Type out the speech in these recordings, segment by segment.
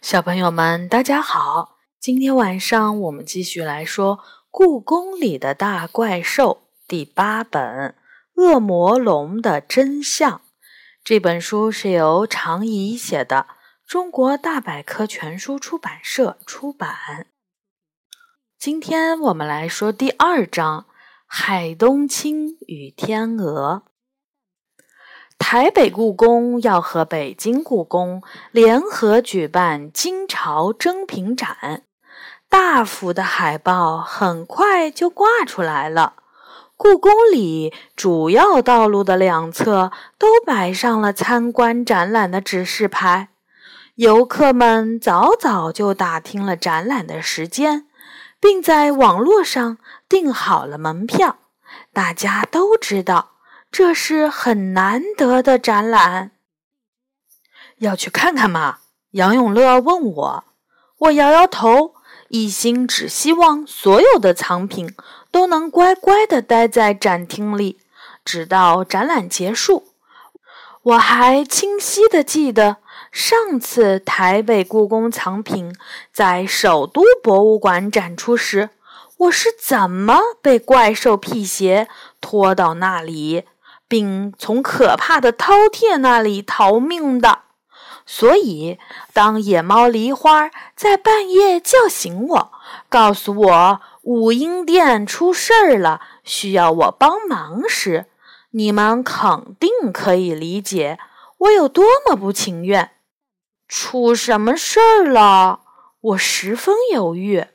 小朋友们，大家好！今天晚上我们继续来说《故宫里的大怪兽》第八本《恶魔龙的真相》。这本书是由常怡写的，中国大百科全书出版社出版。今天我们来说第二章《海东青与天鹅》。台北故宫要和北京故宫联合举办金朝珍品展，大幅的海报很快就挂出来了。故宫里主要道路的两侧都摆上了参观展览的指示牌，游客们早早就打听了展览的时间，并在网络上订好了门票。大家都知道。这是很难得的展览，要去看看吗？杨永乐问我，我摇摇头，一心只希望所有的藏品都能乖乖的待在展厅里，直到展览结束。我还清晰的记得，上次台北故宫藏品在首都博物馆展出时，我是怎么被怪兽辟邪拖到那里。并从可怕的饕餮那里逃命的，所以当野猫梨花在半夜叫醒我，告诉我武英殿出事儿了，需要我帮忙时，你们肯定可以理解我有多么不情愿。出什么事儿了？我十分犹豫。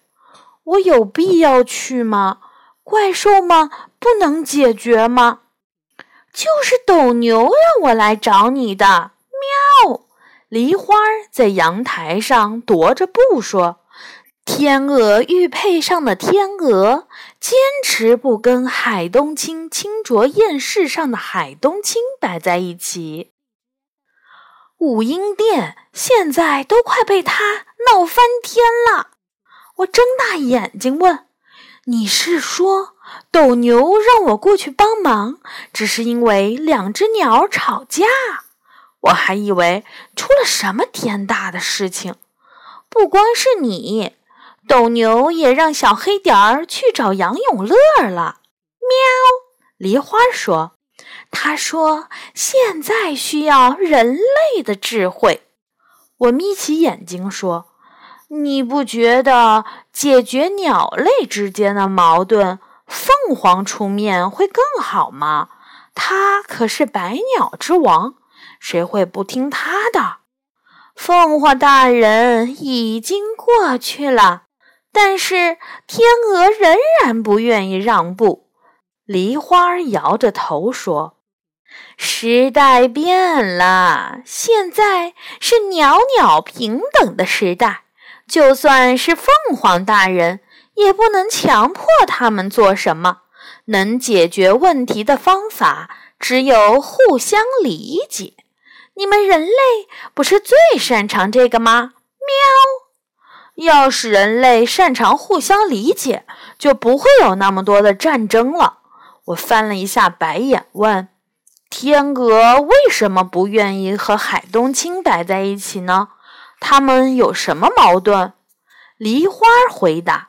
我有必要去吗？怪兽们不能解决吗？就是斗牛让我来找你的，喵！梨花在阳台上踱着步说：“天鹅玉佩上的天鹅坚持不跟海东青清浊宴饰上的海东青摆在一起。武英殿现在都快被他闹翻天了。”我睁大眼睛问：“你是说？”斗牛让我过去帮忙，只是因为两只鸟吵架。我还以为出了什么天大的事情。不光是你，斗牛也让小黑点儿去找杨永乐了。喵！梨花说：“他说现在需要人类的智慧。”我眯起眼睛说：“你不觉得解决鸟类之间的矛盾？”凤凰出面会更好吗？他可是百鸟之王，谁会不听他的？凤凰大人已经过去了，但是天鹅仍然不愿意让步。梨花摇着头说：“时代变了，现在是鸟鸟平等的时代，就算是凤凰大人。”也不能强迫他们做什么。能解决问题的方法只有互相理解。你们人类不是最擅长这个吗？喵！要是人类擅长互相理解，就不会有那么多的战争了。我翻了一下白眼，问：“天鹅为什么不愿意和海东青摆在一起呢？他们有什么矛盾？”梨花回答。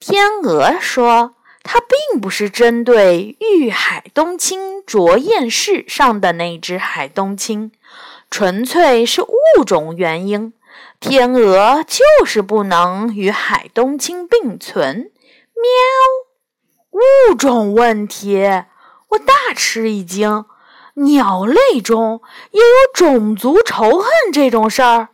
天鹅说：“它并不是针对玉海东青着燕饰上的那只海东青，纯粹是物种原因。天鹅就是不能与海东青并存。”喵！物种问题，我大吃一惊。鸟类中也有种族仇恨这种事儿。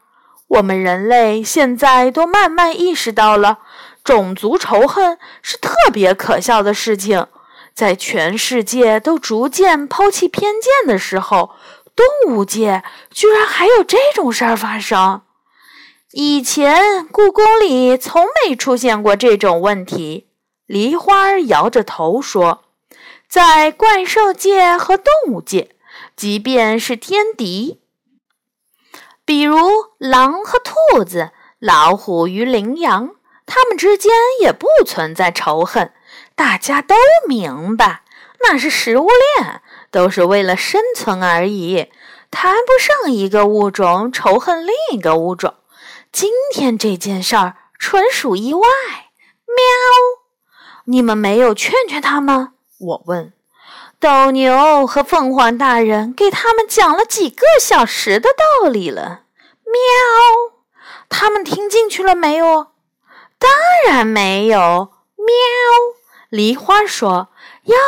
我们人类现在都慢慢意识到了。种族仇恨是特别可笑的事情，在全世界都逐渐抛弃偏见的时候，动物界居然还有这种事儿发生。以前故宫里从没出现过这种问题。梨花摇着头说：“在怪兽界和动物界，即便是天敌，比如狼和兔子，老虎与羚羊。”他们之间也不存在仇恨，大家都明白，那是食物链，都是为了生存而已，谈不上一个物种仇恨另一个物种。今天这件事儿纯属意外。喵！你们没有劝劝他们？我问。斗牛和凤凰大人给他们讲了几个小时的道理了。喵！他们听进去了没有？当然没有。喵！梨花说：“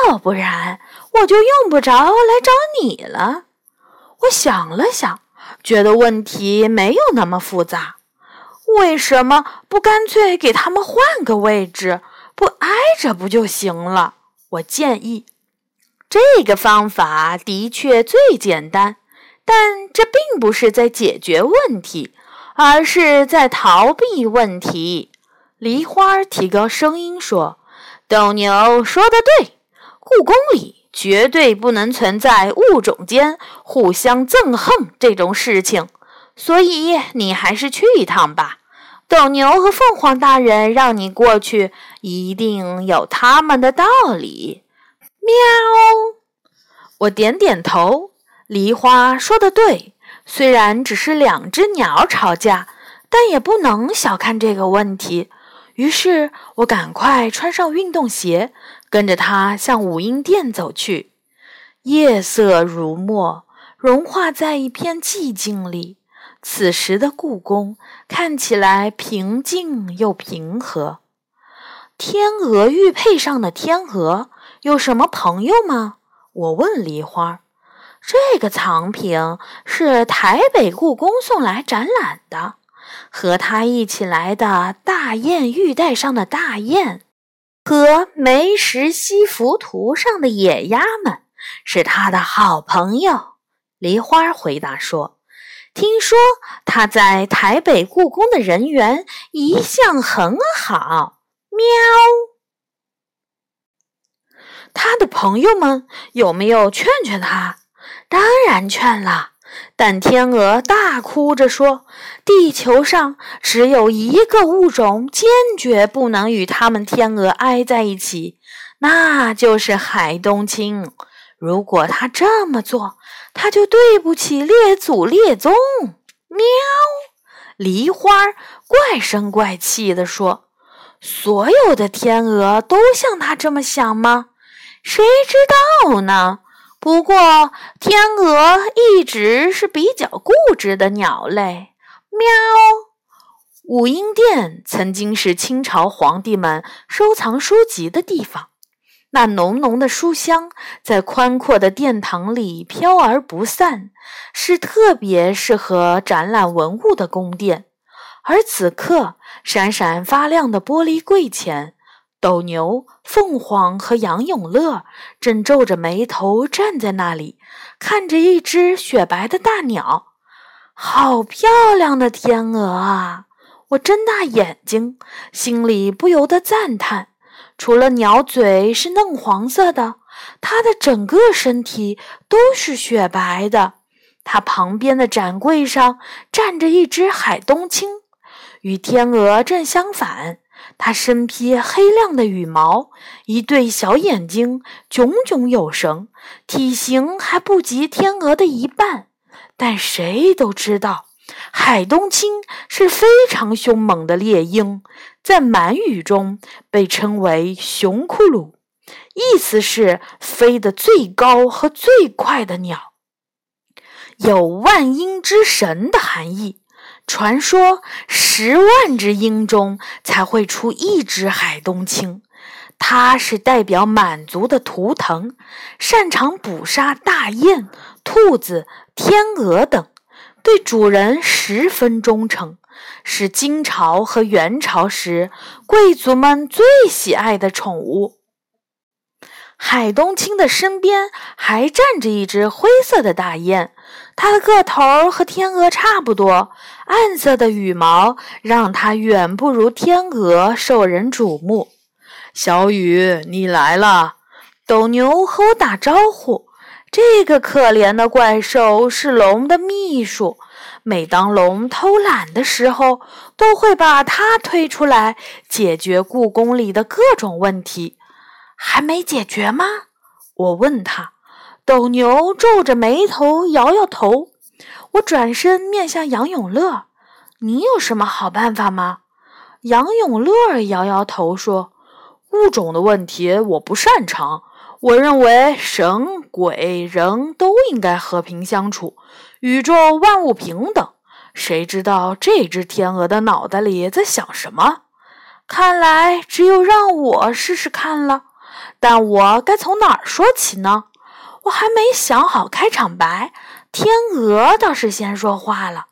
要不然我就用不着来找你了。”我想了想，觉得问题没有那么复杂。为什么不干脆给他们换个位置，不挨着不就行了？我建议。这个方法的确最简单，但这并不是在解决问题，而是在逃避问题。梨花提高声音说：“斗牛说的对，故宫里绝对不能存在物种间互相憎恨这种事情，所以你还是去一趟吧。斗牛和凤凰大人让你过去，一定有他们的道理。”喵，我点点头。梨花说的对，虽然只是两只鸟吵架，但也不能小看这个问题。于是我赶快穿上运动鞋，跟着他向武英殿走去。夜色如墨，融化在一片寂静里。此时的故宫看起来平静又平和。天鹅玉佩上的天鹅。有什么朋友吗？我问梨花。这个藏品是台北故宫送来展览的，和他一起来的大雁玉带上的大雁，和梅石西浮图上的野鸭们是他的好朋友。梨花回答说：“听说他在台北故宫的人缘一向很好。”喵。他的朋友们有没有劝劝他？当然劝了，但天鹅大哭着说：“地球上只有一个物种，坚决不能与它们天鹅挨在一起，那就是海东青。如果他这么做，他就对不起列祖列宗。”喵！梨花怪声怪气地说：“所有的天鹅都像他这么想吗？”谁知道呢？不过天鹅一直是比较固执的鸟类。喵！武英殿曾经是清朝皇帝们收藏书籍的地方，那浓浓的书香在宽阔的殿堂里飘而不散，是特别适合展览文物的宫殿。而此刻，闪闪发亮的玻璃柜前。斗牛、凤凰和杨永乐正皱着眉头站在那里，看着一只雪白的大鸟。好漂亮的天鹅啊！我睁大眼睛，心里不由得赞叹：除了鸟嘴是嫩黄色的，它的整个身体都是雪白的。它旁边的展柜上站着一只海东青，与天鹅正相反。它身披黑亮的羽毛，一对小眼睛炯炯有神，体型还不及天鹅的一半。但谁都知道，海东青是非常凶猛的猎鹰，在满语中被称为“熊库鲁”，意思是飞得最高和最快的鸟，有万鹰之神的含义。传说十万只鹰中才会出一只海东青，它是代表满族的图腾，擅长捕杀大雁、兔子、天鹅等，对主人十分忠诚，是金朝和元朝时贵族们最喜爱的宠物。海东青的身边还站着一只灰色的大雁。它的个头和天鹅差不多，暗色的羽毛让它远不如天鹅受人瞩目。小雨，你来了！斗牛和我打招呼。这个可怜的怪兽是龙的秘书，每当龙偷懒的时候，都会把它推出来解决故宫里的各种问题。还没解决吗？我问他。斗牛皱着眉头，摇摇头。我转身面向杨永乐：“你有什么好办法吗？杨永乐摇摇头说：“物种的问题我不擅长。我认为神、鬼、人都应该和平相处，宇宙万物平等。谁知道这只天鹅的脑袋里在想什么？看来只有让我试试看了。但我该从哪儿说起呢？我还没想好开场白。天鹅倒是先说话了。”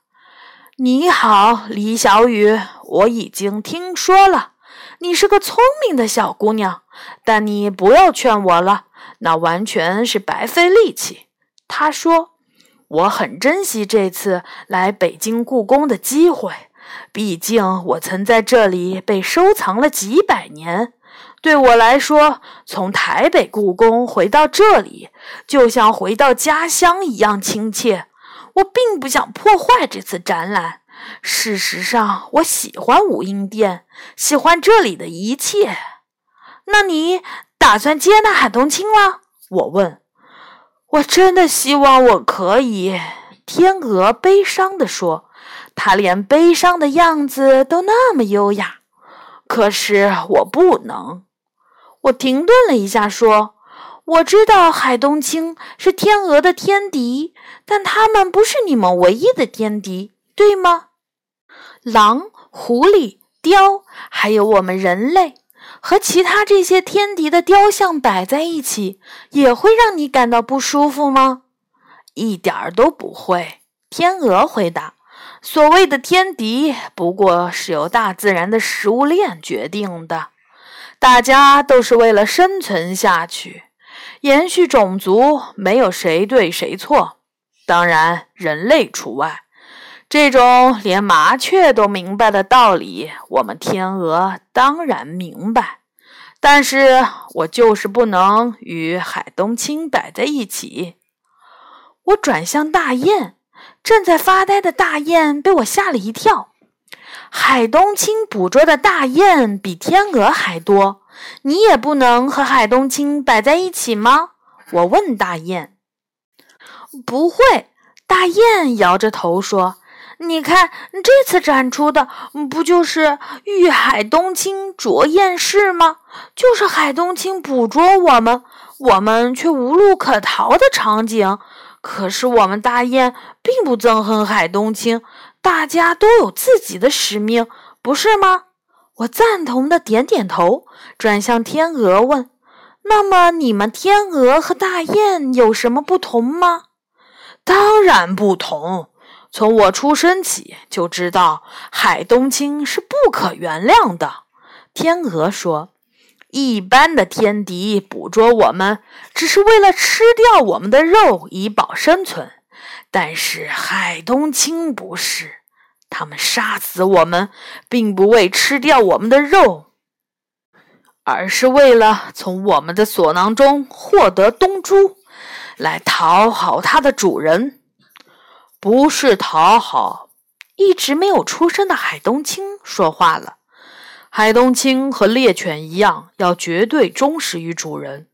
你好，李小雨，我已经听说了，你是个聪明的小姑娘，但你不要劝我了，那完全是白费力气。他说：“我很珍惜这次来北京故宫的机会，毕竟我曾在这里被收藏了几百年。对我来说，从台北故宫回到这里，就像回到家乡一样亲切。”我并不想破坏这次展览。事实上，我喜欢武英殿，喜欢这里的一切。那你打算接纳海东青了？我问。我真的希望我可以。天鹅悲伤地说：“他连悲伤的样子都那么优雅。可是我不能。”我停顿了一下，说。我知道海东青是天鹅的天敌，但他们不是你们唯一的天敌，对吗？狼、狐狸、雕，还有我们人类，和其他这些天敌的雕像摆在一起，也会让你感到不舒服吗？一点儿都不会。天鹅回答：“所谓的天敌，不过是由大自然的食物链决定的，大家都是为了生存下去。”延续种族，没有谁对谁错，当然人类除外。这种连麻雀都明白的道理，我们天鹅当然明白。但是我就是不能与海东青摆在一起。我转向大雁，正在发呆的大雁被我吓了一跳。海东青捕捉的大雁比天鹅还多。你也不能和海东青摆在一起吗？我问大雁。不会，大雁摇着头说：“你看，这次展出的不就是遇海东青着雁式吗？就是海东青捕捉我们，我们却无路可逃的场景。可是我们大雁并不憎恨海东青，大家都有自己的使命，不是吗？”我赞同的点点头，转向天鹅问：“那么你们天鹅和大雁有什么不同吗？”“当然不同。从我出生起就知道，海东青是不可原谅的。”天鹅说：“一般的天敌捕捉我们，只是为了吃掉我们的肉以保生存，但是海东青不是。”他们杀死我们，并不为吃掉我们的肉，而是为了从我们的锁囊中获得东珠，来讨好它的主人。不是讨好，一直没有出生的海东青说话了。海东青和猎犬一样，要绝对忠实于主人。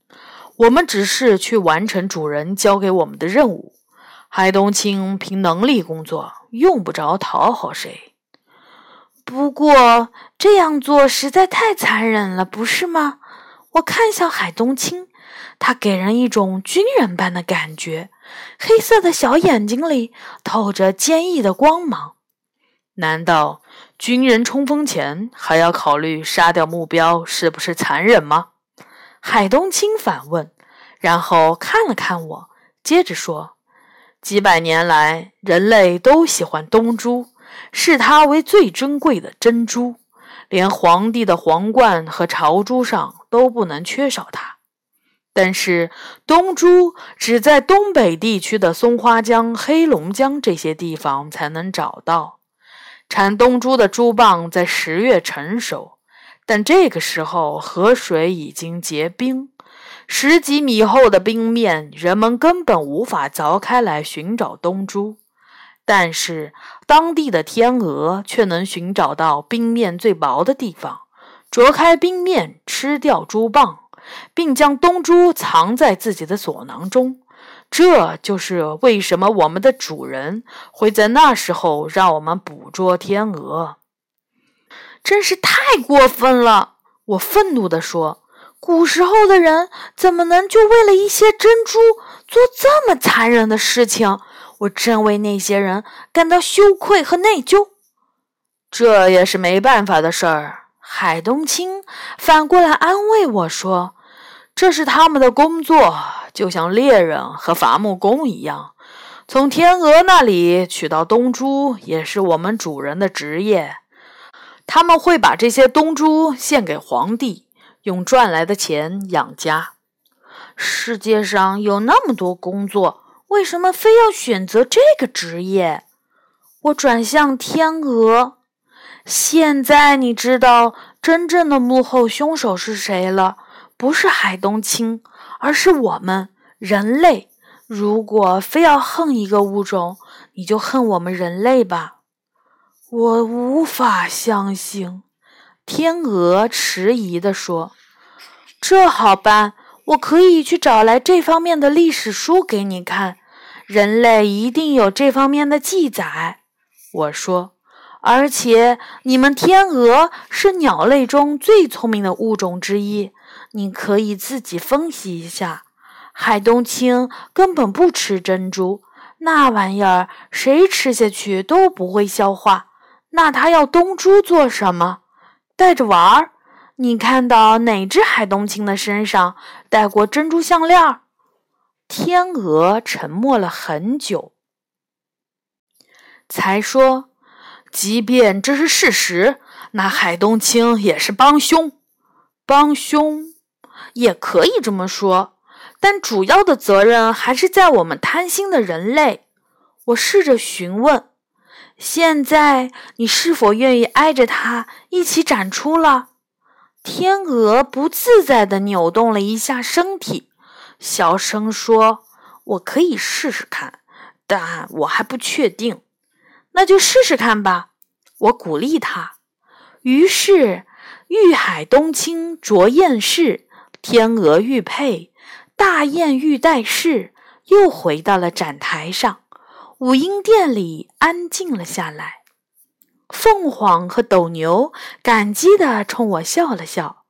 我们只是去完成主人交给我们的任务。海东青凭能力工作，用不着讨好谁。不过这样做实在太残忍了，不是吗？我看向海东青，他给人一种军人般的感觉，黑色的小眼睛里透着坚毅的光芒。难道军人冲锋前还要考虑杀掉目标是不是残忍吗？海东青反问，然后看了看我，接着说。几百年来，人类都喜欢东珠，视它为最珍贵的珍珠，连皇帝的皇冠和朝珠上都不能缺少它。但是，东珠只在东北地区的松花江、黑龙江这些地方才能找到。产东珠的珠蚌在十月成熟，但这个时候河水已经结冰。十几米厚的冰面，人们根本无法凿开来寻找东珠，但是当地的天鹅却能寻找到冰面最薄的地方，啄开冰面，吃掉珠蚌，并将东珠藏在自己的锁囊中。这就是为什么我们的主人会在那时候让我们捕捉天鹅。真是太过分了！我愤怒地说：“古时候的人怎么能就为了一些珍珠做这么残忍的事情？我真为那些人感到羞愧和内疚。”这也是没办法的事儿。海东青反过来安慰我说：“这是他们的工作，就像猎人和伐木工一样。从天鹅那里取到东珠，也是我们主人的职业。他们会把这些东珠献给皇帝，用赚来的钱养家。世界上有那么多工作，为什么非要选择这个职业？”我转向天鹅。现在你知道真正的幕后凶手是谁了？不是海东青，而是我们人类。如果非要恨一个物种，你就恨我们人类吧。我无法相信，天鹅迟疑地说：“这好办，我可以去找来这方面的历史书给你看。人类一定有这方面的记载。”我说。而且，你们天鹅是鸟类中最聪明的物种之一。你可以自己分析一下。海东青根本不吃珍珠，那玩意儿谁吃下去都不会消化。那它要东珠做什么？带着玩儿？你看到哪只海东青的身上戴过珍珠项链？天鹅沉默了很久，才说。即便这是事实，那海东青也是帮凶。帮凶也可以这么说，但主要的责任还是在我们贪心的人类。我试着询问：“现在你是否愿意挨着他一起展出了？”天鹅不自在地扭动了一下身体，小声说：“我可以试试看，但我还不确定。”那就试试看吧，我鼓励他。于是，玉海冬青着燕饰，天鹅玉佩，大雁玉带饰，又回到了展台上。五音殿里安静了下来。凤凰和斗牛感激地冲我笑了笑，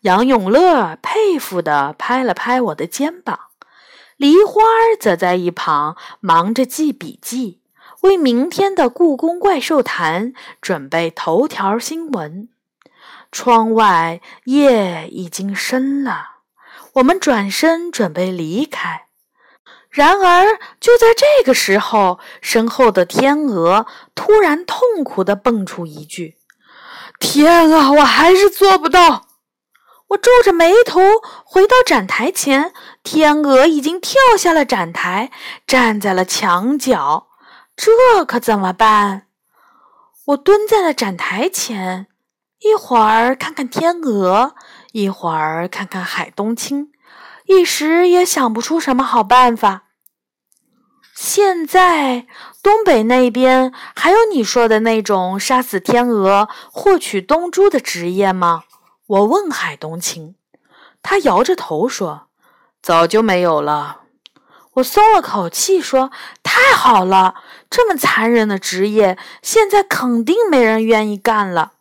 杨永乐佩服地拍了拍我的肩膀，梨花则在一旁忙着记笔记。为明天的故宫怪兽谈准备头条新闻。窗外夜已经深了，我们转身准备离开。然而，就在这个时候，身后的天鹅突然痛苦地蹦出一句：“天啊，我还是做不到！”我皱着眉头回到展台前，天鹅已经跳下了展台，站在了墙角。这可怎么办？我蹲在了展台前，一会儿看看天鹅，一会儿看看海东青，一时也想不出什么好办法。现在东北那边还有你说的那种杀死天鹅获取东珠的职业吗？我问海东青，他摇着头说：“早就没有了。”我松了口气，说：“太好了，这么残忍的职业，现在肯定没人愿意干了。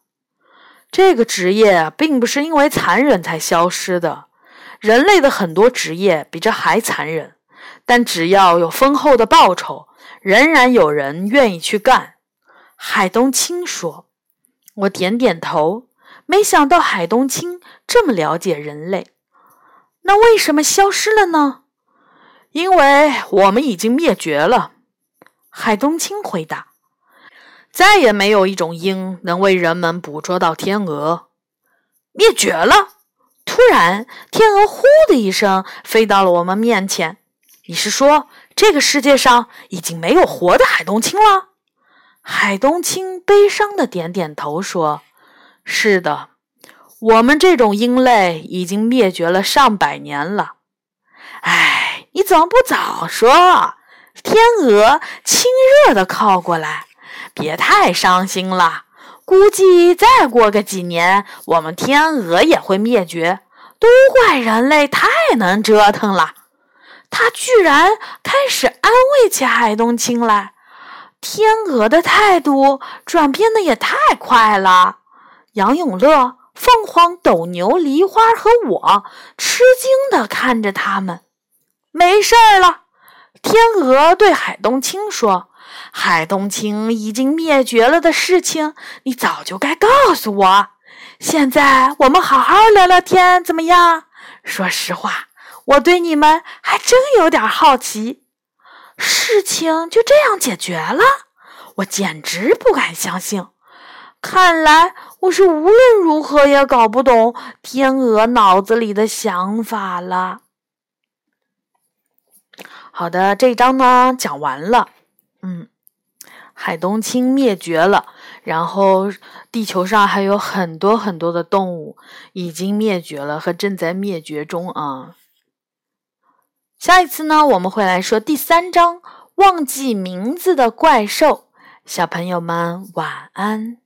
这个职业并不是因为残忍才消失的，人类的很多职业比这还残忍，但只要有丰厚的报酬，仍然有人愿意去干。”海东青说。我点点头，没想到海东青这么了解人类。那为什么消失了呢？因为我们已经灭绝了，海东青回答。再也没有一种鹰能为人们捕捉到天鹅。灭绝了！突然，天鹅“呼”的一声飞到了我们面前。你是说，这个世界上已经没有活的海东青了？海东青悲伤的点点头说：“是的，我们这种鹰类已经灭绝了上百年了。”唉。你怎么不早说？天鹅亲热的靠过来，别太伤心了。估计再过个几年，我们天鹅也会灭绝。都怪人类太能折腾了。他居然开始安慰起海东青来。天鹅的态度转变的也太快了。杨永乐、凤凰、斗牛、梨花和我吃惊地看着他们。没事儿了，天鹅对海东青说：“海东青已经灭绝了的事情，你早就该告诉我。现在我们好好聊聊天，怎么样？说实话，我对你们还真有点好奇。”事情就这样解决了，我简直不敢相信。看来我是无论如何也搞不懂天鹅脑子里的想法了。好的，这一章呢讲完了。嗯，海东青灭绝了，然后地球上还有很多很多的动物已经灭绝了和正在灭绝中啊。下一次呢，我们会来说第三章《忘记名字的怪兽》。小朋友们晚安。